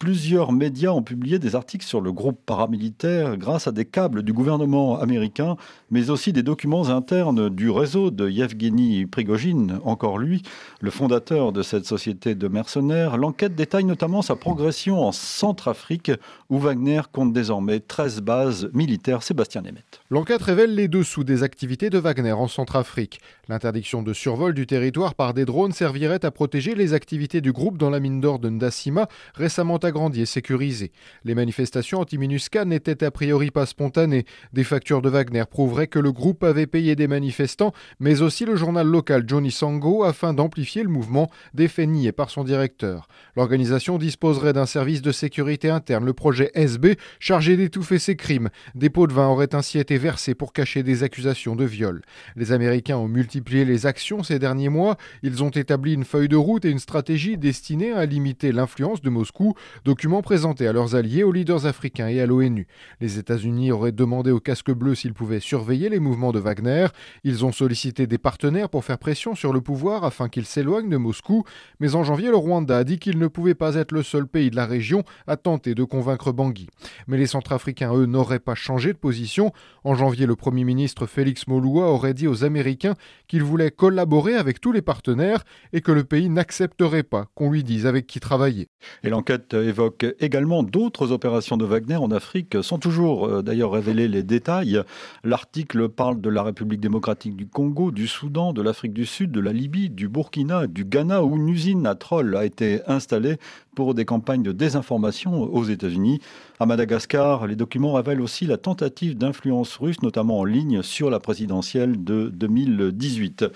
Plusieurs médias ont publié des articles sur le groupe paramilitaire grâce à des câbles du gouvernement américain, mais aussi des documents internes du réseau de Yevgeny Prigogine, encore lui, le fondateur de cette société de mercenaires. L'enquête détaille notamment sa progression en Centrafrique, où Wagner compte désormais 13 bases militaires. Sébastien Nemeth. L'enquête révèle les dessous des activités de Wagner en Centrafrique. L'interdiction de survol du territoire par des drones servirait à protéger les activités du groupe dans la mine d'or de Ndassima, récemment agrandi et sécurisé. Les manifestations anti-MINUSCA n'étaient a priori pas spontanées. Des factures de Wagner prouveraient que le groupe avait payé des manifestants, mais aussi le journal local Johnny Sango afin d'amplifier le mouvement, des faits par son directeur. L'organisation disposerait d'un service de sécurité interne, le projet SB, chargé d'étouffer ces crimes. Des pots de vin auraient ainsi été versés pour cacher des accusations de viol. Les Américains ont multiplié les actions ces derniers mois. Ils ont établi une feuille de route et une stratégie destinée à limiter l'influence de Moscou document présenté à leurs alliés, aux leaders africains et à l'ONU. Les États-Unis auraient demandé aux casques bleus s'ils pouvaient surveiller les mouvements de Wagner. Ils ont sollicité des partenaires pour faire pression sur le pouvoir afin qu'il s'éloigne de Moscou. Mais en janvier, le Rwanda a dit qu'il ne pouvait pas être le seul pays de la région à tenter de convaincre Bangui. Mais les Centrafricains, eux, n'auraient pas changé de position. En janvier, le Premier ministre Félix Moloua aurait dit aux Américains qu'il voulait collaborer avec tous les partenaires et que le pays n'accepterait pas qu'on lui dise avec qui travailler. Et l'enquête évoque également d'autres opérations de Wagner en Afrique, sans toujours euh, d'ailleurs révéler les détails. L'article parle de la République démocratique du Congo, du Soudan, de l'Afrique du Sud, de la Libye, du Burkina, du Ghana, où une usine à troll a été installée pour des campagnes de désinformation aux États-Unis. À Madagascar, les documents révèlent aussi la tentative d'influence russe, notamment en ligne sur la présidentielle de 2018.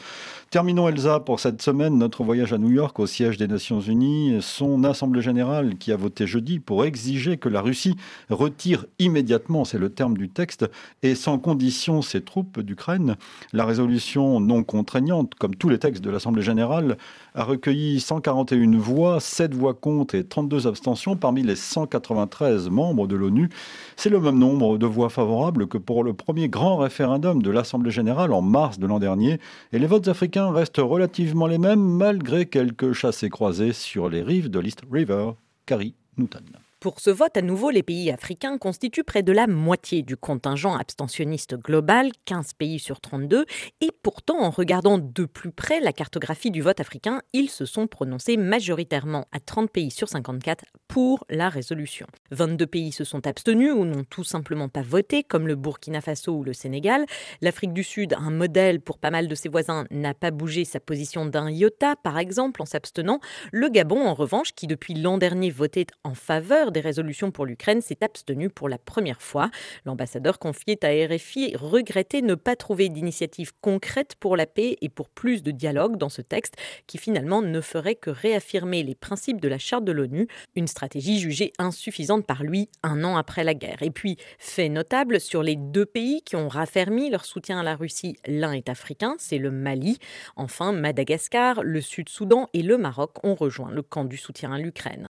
Terminons Elsa pour cette semaine notre voyage à New York au siège des Nations Unies. Son Assemblée générale qui a voté jeudi pour exiger que la Russie retire immédiatement, c'est le terme du texte, et sans condition ses troupes d'Ukraine. La résolution non contraignante, comme tous les textes de l'Assemblée générale, a recueilli 141 voix, 7 voix contre et 32 abstentions parmi les 193 membres de l'ONU. C'est le même nombre de voix favorables que pour le premier grand référendum de l'Assemblée générale en mars de l'an dernier. Et les votes africains restent relativement les mêmes malgré quelques chassés croisés sur les rives de l'East River. Carrie Newton. Pour ce vote, à nouveau, les pays africains constituent près de la moitié du contingent abstentionniste global, 15 pays sur 32, et pourtant, en regardant de plus près la cartographie du vote africain, ils se sont prononcés majoritairement à 30 pays sur 54 pour la résolution. 22 pays se sont abstenus ou n'ont tout simplement pas voté, comme le Burkina Faso ou le Sénégal. L'Afrique du Sud, un modèle pour pas mal de ses voisins, n'a pas bougé sa position d'un iota, par exemple, en s'abstenant. Le Gabon, en revanche, qui depuis l'an dernier votait en faveur des résolutions pour l'Ukraine s'est abstenu pour la première fois. L'ambassadeur confié à RFI regrettait ne pas trouver d'initiative concrète pour la paix et pour plus de dialogue dans ce texte qui finalement ne ferait que réaffirmer les principes de la charte de l'ONU, une stratégie jugée insuffisante par lui un an après la guerre. Et puis, fait notable, sur les deux pays qui ont raffermi leur soutien à la Russie, l'un est africain, c'est le Mali. Enfin, Madagascar, le Sud-Soudan et le Maroc ont rejoint le camp du soutien à l'Ukraine.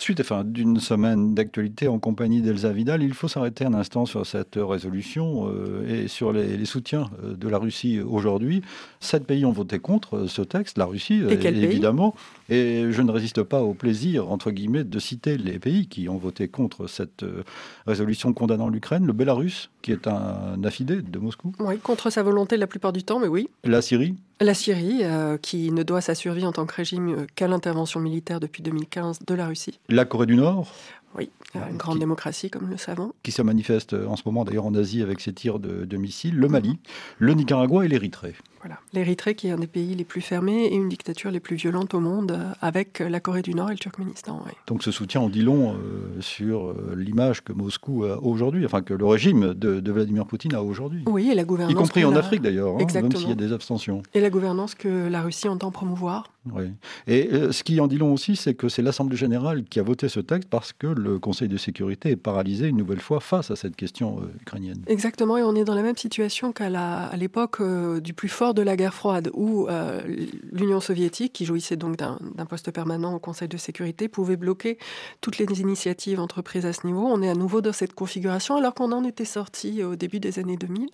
Suite enfin, d'une semaine d'actualité en compagnie d'Elsa Vidal, il faut s'arrêter un instant sur cette résolution euh, et sur les, soutiens euh, de la Russie aujourd'hui. Sept pays ont voté contre euh, ce texte, la Russie évidemment, et je ne résiste pas au plaisir, entre guillemets, de citer les pays qui ont voté contre cette résolution condamnant l'Ukraine. Le Bélarus, qui est un affidé de Moscou. Oui, contre sa volonté la plupart du temps, mais oui. La Syrie la Syrie, qui ne doit sa survie en tant que régime qu'à l'intervention militaire depuis 2015 de la Russie. La Corée du Nord? Oui, une grande démocratie, comme nous le savons. Qui se manifeste en ce moment d'ailleurs en Asie avec ses tirs de, de missiles, le Mali, le Nicaragua et l'Érythrée. Voilà. L'Érythrée qui est un des pays les plus fermés et une dictature les plus violentes au monde, euh, avec la Corée du Nord et le Turkménistan. Donc ce soutien en dit long euh, sur euh, l'image que Moscou a aujourd'hui, enfin que le régime de, Vladimir Poutine a aujourd'hui. Oui, et la gouvernance. Y compris en Afrique d'ailleurs, hein, même s'il y a des abstentions. Et la gouvernance que la Russie entend promouvoir. Oui. Et ce qui en dit long aussi, c'est que c'est l'Assemblée générale qui a voté ce texte parce que le Conseil de sécurité est paralysé une nouvelle fois face à cette question ukrainienne. Exactement, et on est dans la même situation qu'à l'époque du plus fort de la guerre froide, où euh, l'Union soviétique, qui jouissait donc d'un poste permanent au Conseil de sécurité, pouvait bloquer toutes les initiatives entreprises à ce niveau. On est à nouveau dans cette configuration, alors qu'on en était sorti au début des années 2000.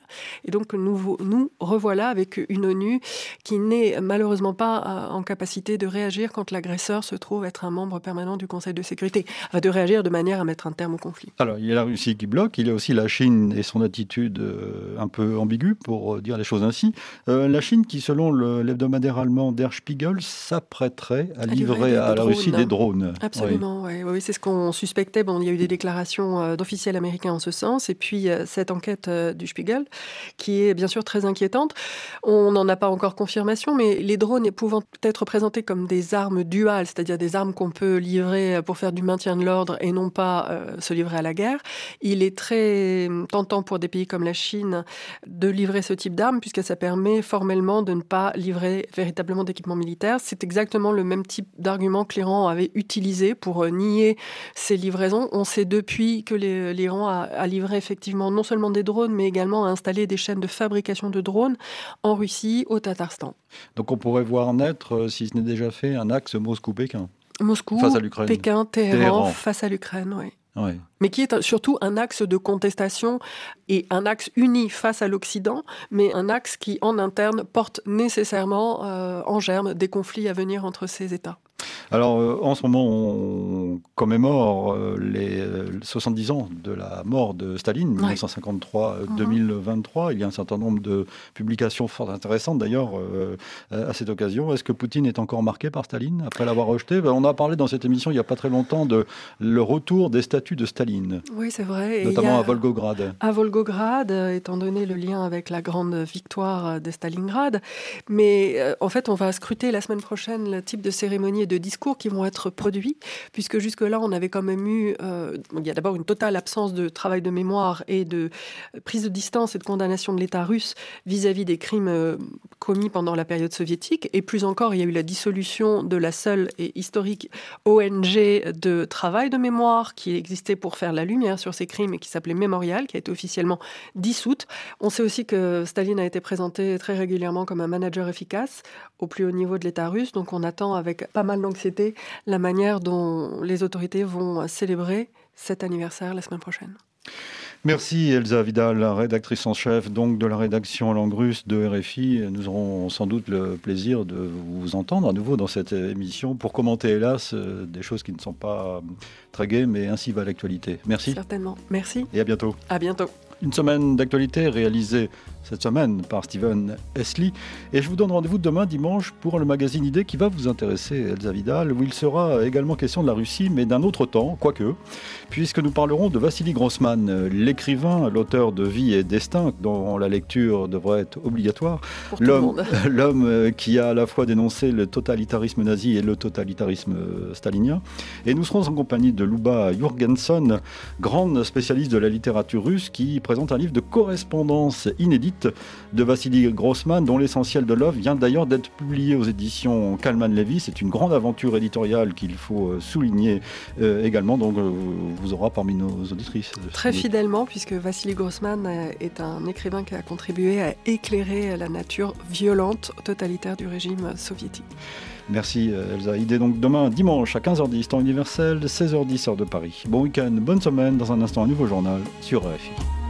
Et donc nous, nous revoilà avec une ONU qui n'est malheureusement pas euh, en capacité de réagir quand l'agresseur se trouve être un membre permanent du Conseil de sécurité, de réagir de manière à mettre un terme au conflit. Alors il y a la Russie qui bloque, il y a aussi la Chine et son attitude euh, un peu ambiguë, pour dire les choses ainsi. la Chine qui, selon l'hebdomadaire allemand Der Spiegel, s'apprêterait à, livrer, à la Russie des drones. Absolument, oui. C'est ce qu'on suspectait. Bon, il y a eu des déclarations euh, d'officiels américains en ce sens, et puis euh, cette enquête euh, du Spiegel, qui est bien sûr très inquiétante. On n'en a pas encore confirmation, mais les drones pouvant être présentés comme des armes duales, c'est-à-dire des armes qu'on peut livrer pour faire du maintien de l'ordre et non pas se livrer à la guerre, il est très tentant pour des pays comme la Chine de livrer ce type d'armes, puisque ça permet formellement de ne pas livrer véritablement d'équipement militaire. C'est exactement le même type d'argument que l'Iran avait utilisé pour euh, nier ces livraisons. On sait depuis que l'Iran a, livré effectivement non seulement des drones, mais également a installé des chaînes de fabrication de drones en Russie, au Tatarstan. Donc on pourrait voir naître, euh, si ce n'est déjà fait, un axe Moscou-Pékin. Moscou, face à Pékin, Téhéran, face à l'Ukraine, oui mais qui est surtout un axe de contestation et un axe uni face à l'Occident, mais un axe qui, en interne, porte nécessairement euh, en germe des conflits à venir entre ces États. Alors, euh, en ce moment, on commémore euh, les 70 ans de la mort de Staline, 1953-2023. Il y a un certain nombre de publications fort intéressantes, d'ailleurs, à cette occasion. Est-ce que Poutine est encore marqué par Staline après l'avoir rejeté? Ben, On a parlé dans cette émission il n'y a pas très longtemps de le retour des statuts de Staline. Oui, c'est vrai. Notamment à Volgograd. À Volgograd, étant donné le lien avec la grande victoire de Stalingrad. Mais en fait, on va scruter la semaine prochaine le type de cérémonie et de discours qui vont être produits, puisque jusque-là, on avait quand même eu, euh, il y a d'abord une totale absence de travail de mémoire et de prise de distance et de condamnation de l'État russe vis-à-vis des crimes euh, commis pendant la période soviétique. Et plus encore, il y a eu la dissolution de la seule et historique ONG de travail de mémoire qui existait pour faire la lumière sur ces crimes et qui s'appelait Mémorial, qui a été officiellement dissoute. On sait aussi que Staline a été présenté très régulièrement comme un manager efficace au plus haut niveau de l'État russe, donc on attend avec pas mal d'anxiété la manière dont les autorités vont célébrer cet anniversaire la semaine prochaine. Merci Elsa Vidal, rédactrice en chef donc de la rédaction langue russe de RFI. Nous aurons sans doute le plaisir de vous entendre à nouveau dans cette émission pour commenter hélas euh, des choses qui ne sont pas très gaies mais ainsi va l'actualité. Merci. Certainement. Merci. Et à bientôt. À bientôt. Une semaine d'actualité réalisée cette semaine par Steven Esley. Et je vous donne rendez-vous demain dimanche pour le magazine Idée qui va vous intéresser, Elsa Vidal, où il sera également question de la Russie, mais d'un autre temps, quoique, puisque nous parlerons de Vassili Grossman, l'écrivain, l'auteur de Vie et Destin, dont la lecture devrait être obligatoire. *laughs* L'homme euh, qui a à la fois dénoncé le totalitarisme nazi et le totalitarisme stalinien. Et nous serons en compagnie de Luba Jurgenson, grande spécialiste de la littérature russe, qui présente un livre de correspondance inédite de Vassili Grossman, dont l'essentiel de l'œuvre vient d'ailleurs d'être publié aux éditions Kalman Levy. C'est une grande aventure éditoriale qu'il faut euh, souligner euh, également. Donc, euh, vous aura parmi nos auditrices. Très fidèlement, puisque Vassili Grossman est un écrivain qui a contribué à éclairer la nature violente, totalitaire du régime soviétique. Merci Elsa. Idée donc demain, dimanche à 15h10, temps universel, 16h10, heure de Paris. Bon week-end, bonne semaine. Dans un instant, un nouveau journal sur RFI.